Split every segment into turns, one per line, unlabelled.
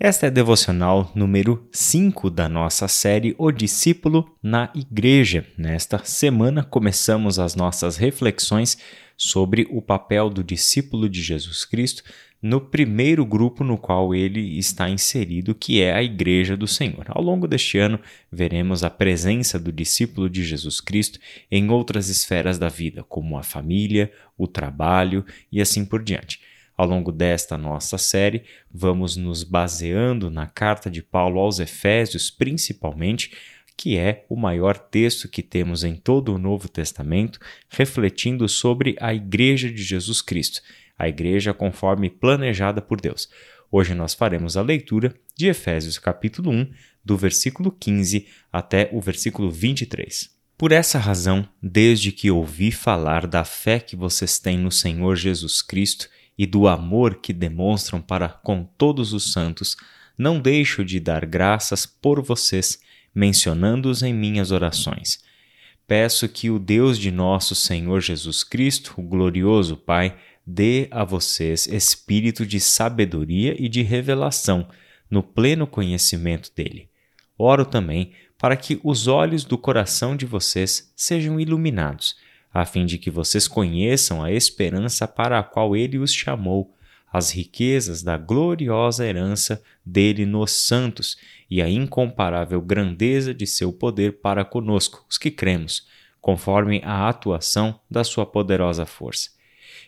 Esta é a devocional número 5 da nossa série O Discípulo na Igreja. Nesta semana começamos as nossas reflexões sobre o papel do discípulo de Jesus Cristo no primeiro grupo no qual ele está inserido, que é a Igreja do Senhor. Ao longo deste ano, veremos a presença do discípulo de Jesus Cristo em outras esferas da vida, como a família, o trabalho e assim por diante. Ao longo desta nossa série, vamos nos baseando na carta de Paulo aos Efésios, principalmente, que é o maior texto que temos em todo o Novo Testamento, refletindo sobre a Igreja de Jesus Cristo, a Igreja conforme planejada por Deus. Hoje nós faremos a leitura de Efésios capítulo 1, do versículo 15 até o versículo 23. Por essa razão, desde que ouvi falar da fé que vocês têm no Senhor Jesus Cristo e do amor que demonstram para com todos os santos, não deixo de dar graças por vocês, mencionando-os em minhas orações. Peço que o Deus de nosso Senhor Jesus Cristo, o glorioso Pai, dê a vocês espírito de sabedoria e de revelação no pleno conhecimento dele. Oro também para que os olhos do coração de vocês sejam iluminados a fim de que vocês conheçam a esperança para a qual ele os chamou, as riquezas da gloriosa herança dele nos santos e a incomparável grandeza de seu poder para conosco, os que cremos, conforme a atuação da sua poderosa força.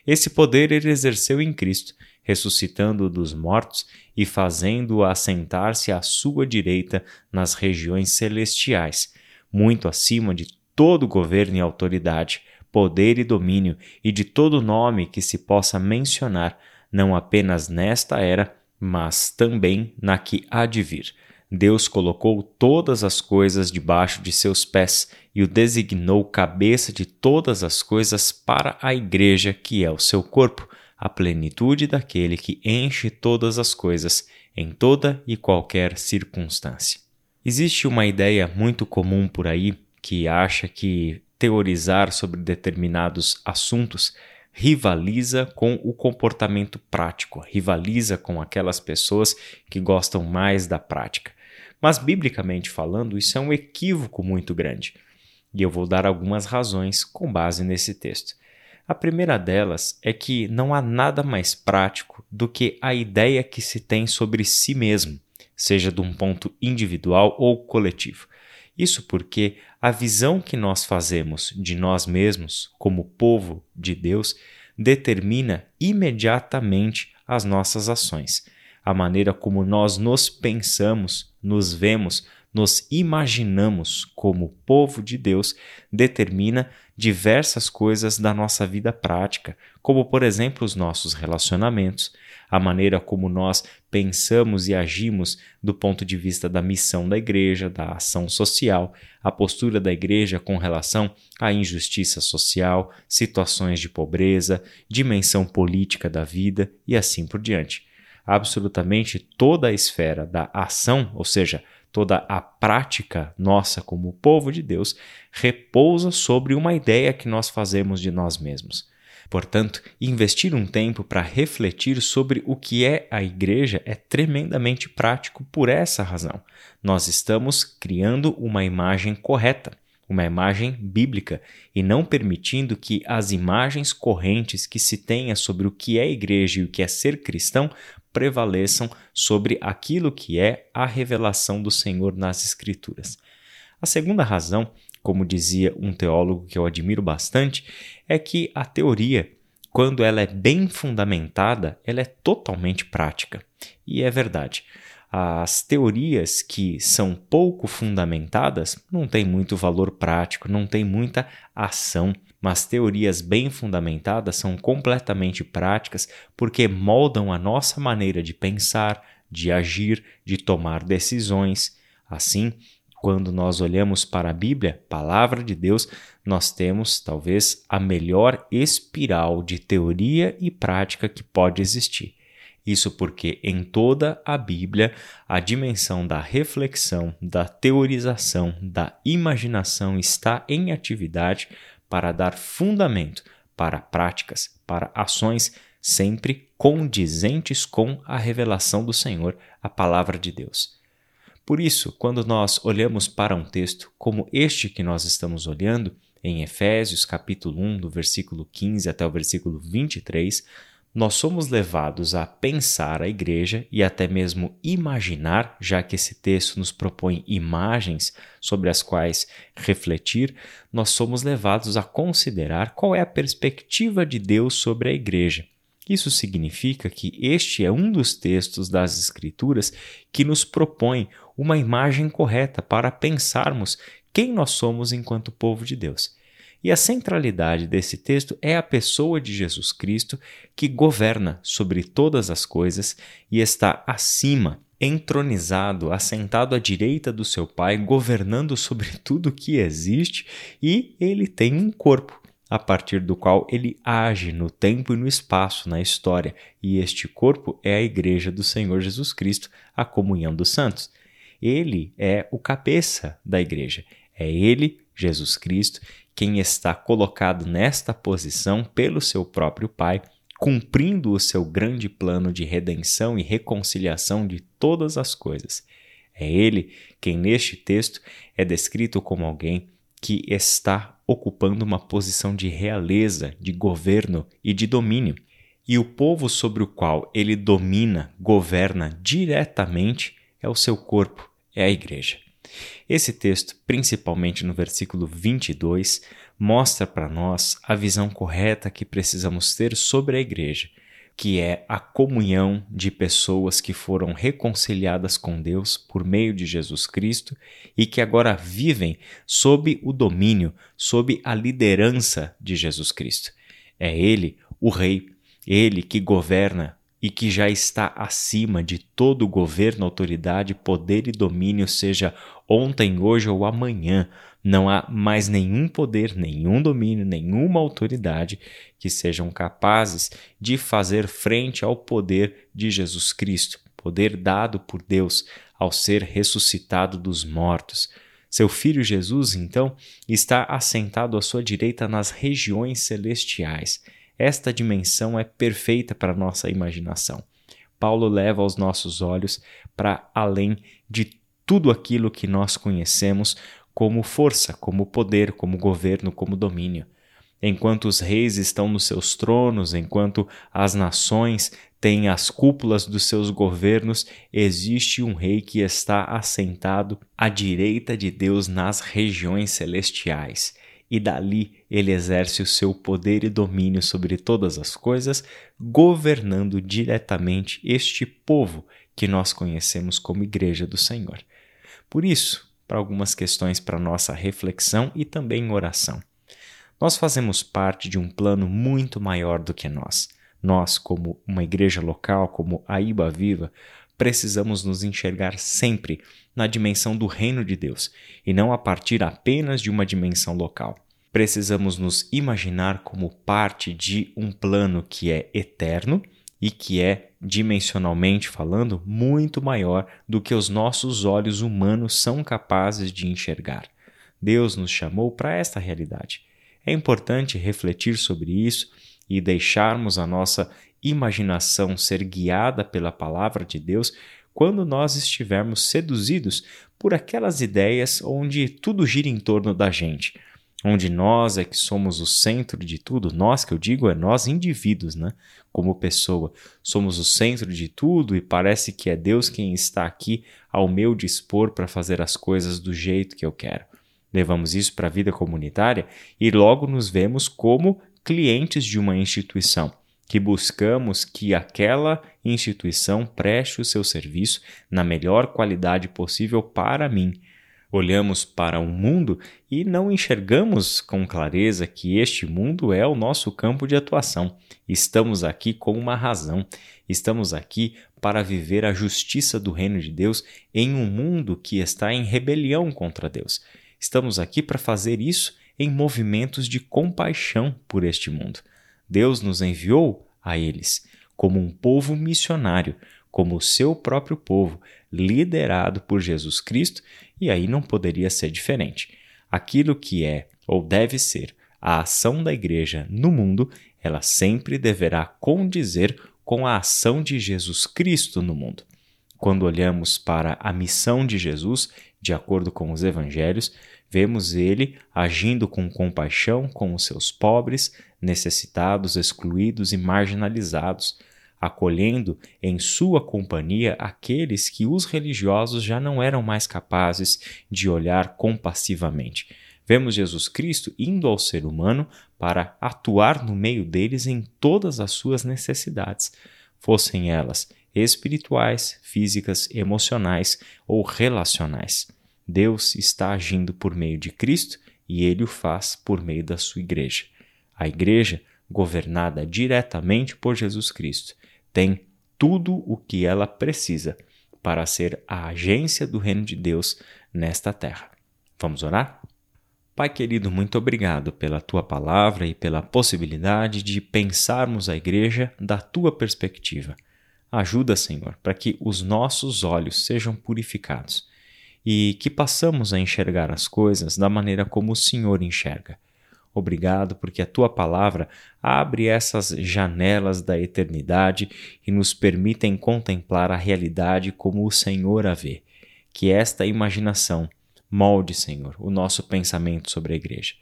Esse poder ele exerceu em Cristo, ressuscitando-o dos mortos e fazendo-o assentar-se à sua direita nas regiões celestiais, muito acima de todo governo e autoridade, poder e domínio, e de todo nome que se possa mencionar, não apenas nesta era, mas também na que há de vir. Deus colocou todas as coisas debaixo de seus pés e o designou cabeça de todas as coisas para a Igreja, que é o seu corpo, a plenitude daquele que enche todas as coisas em toda e qualquer circunstância. Existe uma ideia muito comum por aí que acha que teorizar sobre determinados assuntos rivaliza com o comportamento prático, rivaliza com aquelas pessoas que gostam mais da prática. Mas, biblicamente falando, isso é um equívoco muito grande. E eu vou dar algumas razões com base nesse texto. A primeira delas é que não há nada mais prático do que a ideia que se tem sobre si mesmo, seja de um ponto individual ou coletivo. Isso porque a visão que nós fazemos de nós mesmos como povo de Deus determina imediatamente as nossas ações. A maneira como nós nos pensamos, nos vemos, nos imaginamos como povo de Deus determina diversas coisas da nossa vida prática, como por exemplo os nossos relacionamentos, a maneira como nós pensamos e agimos do ponto de vista da missão da igreja, da ação social, a postura da igreja com relação à injustiça social, situações de pobreza, dimensão política da vida e assim por diante. Absolutamente toda a esfera da ação, ou seja, toda a prática nossa como povo de Deus repousa sobre uma ideia que nós fazemos de nós mesmos. Portanto, investir um tempo para refletir sobre o que é a igreja é tremendamente prático por essa razão. Nós estamos criando uma imagem correta, uma imagem bíblica, e não permitindo que as imagens correntes que se tenha sobre o que é igreja e o que é ser cristão prevaleçam sobre aquilo que é a revelação do Senhor nas Escrituras. A segunda razão como dizia um teólogo que eu admiro bastante, é que a teoria, quando ela é bem fundamentada, ela é totalmente prática. E é verdade. As teorias que são pouco fundamentadas não têm muito valor prático, não têm muita ação, mas teorias bem fundamentadas são completamente práticas porque moldam a nossa maneira de pensar, de agir, de tomar decisões. Assim, quando nós olhamos para a Bíblia, palavra de Deus, nós temos talvez a melhor espiral de teoria e prática que pode existir. Isso porque em toda a Bíblia a dimensão da reflexão, da teorização, da imaginação está em atividade para dar fundamento para práticas, para ações sempre condizentes com a revelação do Senhor, a palavra de Deus. Por isso, quando nós olhamos para um texto como este que nós estamos olhando, em Efésios capítulo 1, do versículo 15 até o versículo 23, nós somos levados a pensar a igreja e até mesmo imaginar, já que esse texto nos propõe imagens sobre as quais refletir, nós somos levados a considerar qual é a perspectiva de Deus sobre a igreja. Isso significa que este é um dos textos das Escrituras que nos propõe uma imagem correta para pensarmos quem nós somos enquanto povo de Deus. E a centralidade desse texto é a pessoa de Jesus Cristo que governa sobre todas as coisas e está acima, entronizado, assentado à direita do seu Pai, governando sobre tudo que existe e ele tem um corpo. A partir do qual ele age no tempo e no espaço, na história, e este corpo é a Igreja do Senhor Jesus Cristo, a comunhão dos santos. Ele é o cabeça da igreja. É ele, Jesus Cristo, quem está colocado nesta posição pelo seu próprio Pai, cumprindo o seu grande plano de redenção e reconciliação de todas as coisas. É ele quem, neste texto, é descrito como alguém que está ocupando uma posição de realeza, de governo e de domínio. E o povo sobre o qual ele domina, governa diretamente é o seu corpo, é a igreja. Esse texto, principalmente no versículo 22, mostra para nós a visão correta que precisamos ter sobre a igreja, que é a comunhão de pessoas que foram reconciliadas com Deus por meio de Jesus Cristo e que agora vivem sob o domínio, sob a liderança de Jesus Cristo. É Ele, o Rei, Ele que governa e que já está acima de todo governo, autoridade, poder e domínio, seja ontem, hoje ou amanhã. Não há mais nenhum poder, nenhum domínio, nenhuma autoridade que sejam capazes de fazer frente ao poder de Jesus Cristo, poder dado por Deus ao ser ressuscitado dos mortos. Seu filho Jesus, então, está assentado à sua direita nas regiões celestiais esta dimensão é perfeita para nossa imaginação. Paulo leva os nossos olhos para além de tudo aquilo que nós conhecemos como força, como poder, como governo, como domínio. Enquanto os reis estão nos seus tronos, enquanto as nações têm as cúpulas dos seus governos, existe um rei que está assentado à direita de Deus nas regiões celestiais e dali ele exerce o seu poder e domínio sobre todas as coisas, governando diretamente este povo que nós conhecemos como Igreja do Senhor. Por isso, para algumas questões para nossa reflexão e também oração. Nós fazemos parte de um plano muito maior do que nós. Nós, como uma igreja local, como a Iba Viva, precisamos nos enxergar sempre na dimensão do reino de Deus e não a partir apenas de uma dimensão local. Precisamos nos imaginar como parte de um plano que é eterno e que é, dimensionalmente falando, muito maior do que os nossos olhos humanos são capazes de enxergar. Deus nos chamou para esta realidade. É importante refletir sobre isso e deixarmos a nossa imaginação ser guiada pela palavra de Deus quando nós estivermos seduzidos por aquelas ideias onde tudo gira em torno da gente, onde nós é que somos o centro de tudo, nós que eu digo é nós indivíduos, né? Como pessoa, somos o centro de tudo e parece que é Deus quem está aqui ao meu dispor para fazer as coisas do jeito que eu quero. Levamos isso para a vida comunitária e logo nos vemos como clientes de uma instituição que buscamos que aquela instituição preste o seu serviço na melhor qualidade possível para mim. Olhamos para um mundo e não enxergamos com clareza que este mundo é o nosso campo de atuação. Estamos aqui com uma razão. Estamos aqui para viver a justiça do reino de Deus em um mundo que está em rebelião contra Deus. Estamos aqui para fazer isso em movimentos de compaixão por este mundo. Deus nos enviou a eles como um povo missionário, como o seu próprio povo, liderado por Jesus Cristo, e aí não poderia ser diferente. Aquilo que é ou deve ser a ação da igreja no mundo ela sempre deverá condizer com a ação de Jesus Cristo no mundo. Quando olhamos para a missão de Jesus, de acordo com os evangelhos, vemos ele agindo com compaixão com os seus pobres, necessitados, excluídos e marginalizados, acolhendo em sua companhia aqueles que os religiosos já não eram mais capazes de olhar compassivamente. Vemos Jesus Cristo indo ao ser humano para atuar no meio deles em todas as suas necessidades, fossem elas espirituais, físicas, emocionais ou relacionais. Deus está agindo por meio de Cristo e ele o faz por meio da sua igreja. A igreja, governada diretamente por Jesus Cristo, tem tudo o que ela precisa para ser a agência do reino de Deus nesta terra. Vamos orar? Pai querido, muito obrigado pela tua palavra e pela possibilidade de pensarmos a igreja da tua perspectiva. Ajuda, Senhor, para que os nossos olhos sejam purificados e que passamos a enxergar as coisas da maneira como o Senhor enxerga. Obrigado porque a tua palavra abre essas janelas da eternidade e nos permitem contemplar a realidade como o Senhor a vê. Que esta imaginação molde, Senhor, o nosso pensamento sobre a igreja.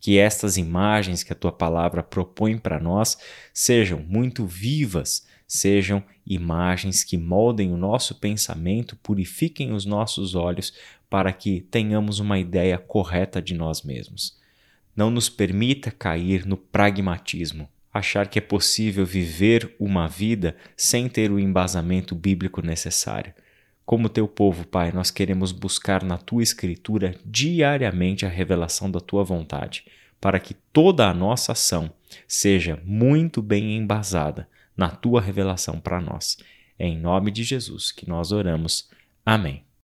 Que estas imagens que a tua palavra propõe para nós sejam muito vivas, sejam imagens que moldem o nosso pensamento, purifiquem os nossos olhos para que tenhamos uma ideia correta de nós mesmos. Não nos permita cair no pragmatismo, achar que é possível viver uma vida sem ter o embasamento bíblico necessário. Como teu povo, Pai, nós queremos buscar na tua Escritura diariamente a revelação da tua vontade, para que toda a nossa ação seja muito bem embasada na tua revelação para nós. É em nome de Jesus que nós oramos. Amém.